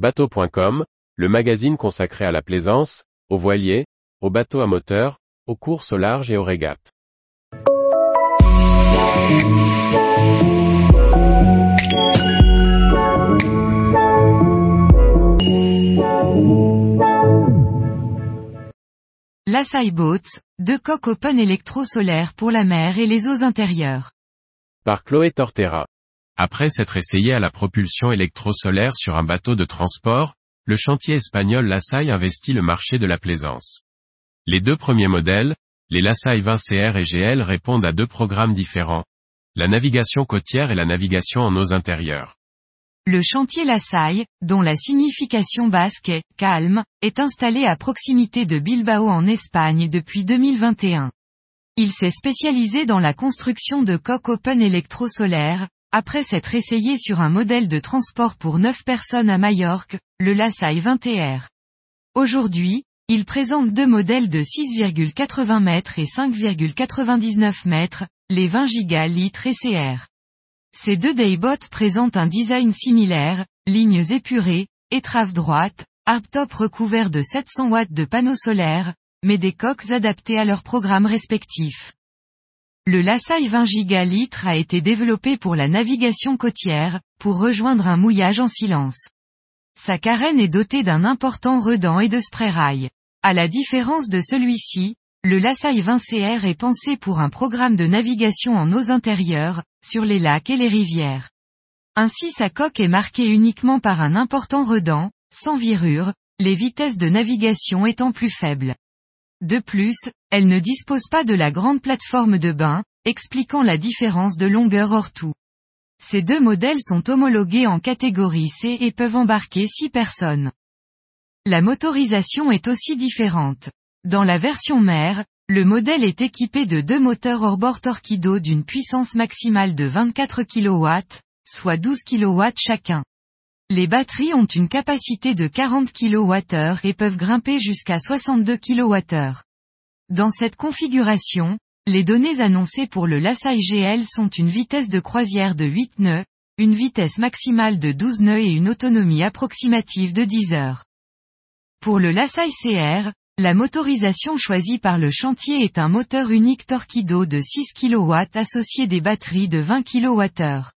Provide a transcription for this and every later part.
Bateau.com, le magazine consacré à la plaisance, aux voiliers, aux bateaux à moteur, aux courses au large et aux régates. Lassaille Boats, deux coques open électro-solaires pour la mer et les eaux intérieures. Par Chloé Tortera. Après s'être essayé à la propulsion électro-solaire sur un bateau de transport, le chantier espagnol Lassaille investit le marché de la plaisance. Les deux premiers modèles, les Lassaille 20 CR et GL répondent à deux programmes différents. La navigation côtière et la navigation en eaux intérieures. Le chantier Lassaille, dont la signification basque est calme, est installé à proximité de Bilbao en Espagne depuis 2021. Il s'est spécialisé dans la construction de coques open électro-solaires, après s'être essayé sur un modèle de transport pour 9 personnes à Majorque, le Lassaille 20R. Aujourd'hui, il présente deux modèles de 6,80 mètres et 5,99 mètres, les 20 gigalitres et CR. Ces deux daybots présentent un design similaire, lignes épurées, étraves droites, hardtop recouvert de 700 watts de panneaux solaires, mais des coques adaptées à leurs programmes respectifs. Le Lassaille 20 gigalitres a été développé pour la navigation côtière, pour rejoindre un mouillage en silence. Sa carène est dotée d'un important redent et de spray rail. À la différence de celui-ci, le Lassaille 20 CR est pensé pour un programme de navigation en eaux intérieures, sur les lacs et les rivières. Ainsi sa coque est marquée uniquement par un important redent, sans virure, les vitesses de navigation étant plus faibles. De plus, elle ne dispose pas de la grande plateforme de bain, expliquant la différence de longueur hors tout. Ces deux modèles sont homologués en catégorie C et peuvent embarquer 6 personnes. La motorisation est aussi différente. Dans la version mère, le modèle est équipé de deux moteurs hors-bord Torquido d'une puissance maximale de 24 kW, soit 12 kW chacun. Les batteries ont une capacité de 40 kWh et peuvent grimper jusqu'à 62 kWh. Dans cette configuration, les données annoncées pour le Lassaille GL sont une vitesse de croisière de 8 nœuds, une vitesse maximale de 12 nœuds et une autonomie approximative de 10 heures. Pour le Lassaille CR, la motorisation choisie par le chantier est un moteur unique Torquido de 6 kW associé des batteries de 20 kWh.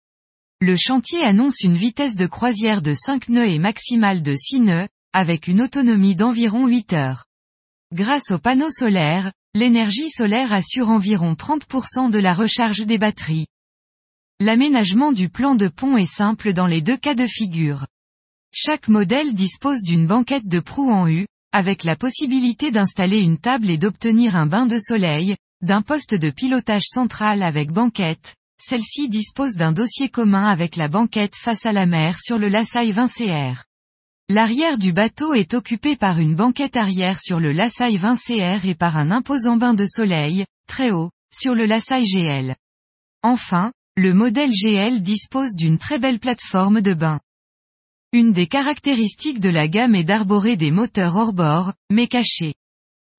Le chantier annonce une vitesse de croisière de 5 nœuds et maximale de 6 nœuds, avec une autonomie d'environ 8 heures. Grâce aux panneaux solaires, l'énergie solaire assure environ 30% de la recharge des batteries. L'aménagement du plan de pont est simple dans les deux cas de figure. Chaque modèle dispose d'une banquette de proue en U, avec la possibilité d'installer une table et d'obtenir un bain de soleil, d'un poste de pilotage central avec banquette, celle-ci dispose d'un dossier commun avec la banquette face à la mer sur le 20 CR. L'arrière du bateau est occupé par une banquette arrière sur le 20 CR et par un imposant bain de soleil, très haut, sur le Lassaille GL. Enfin, le modèle GL dispose d'une très belle plateforme de bain. Une des caractéristiques de la gamme est d'arborer des moteurs hors bord, mais cachés.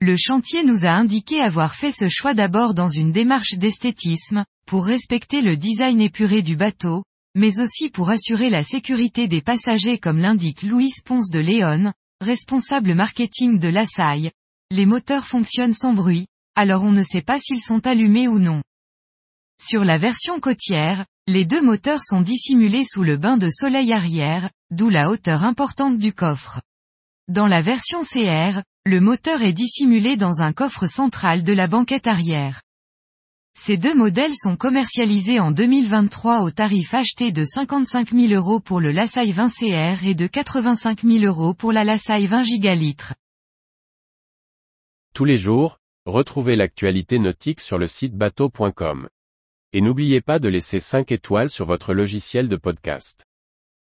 Le chantier nous a indiqué avoir fait ce choix d'abord dans une démarche d'esthétisme, pour respecter le design épuré du bateau, mais aussi pour assurer la sécurité des passagers comme l'indique Louis Ponce de Léon, responsable marketing de la. Les moteurs fonctionnent sans bruit, alors on ne sait pas s'ils sont allumés ou non. Sur la version côtière, les deux moteurs sont dissimulés sous le bain de soleil arrière, d'où la hauteur importante du coffre. Dans la version CR, le moteur est dissimulé dans un coffre central de la banquette arrière. Ces deux modèles sont commercialisés en 2023 au tarif acheté de 55 000 euros pour le Lassaille 20 CR et de 85 000 euros pour la Lassaille 20 gigalitres. Tous les jours, retrouvez l'actualité nautique sur le site bateau.com. Et n'oubliez pas de laisser 5 étoiles sur votre logiciel de podcast.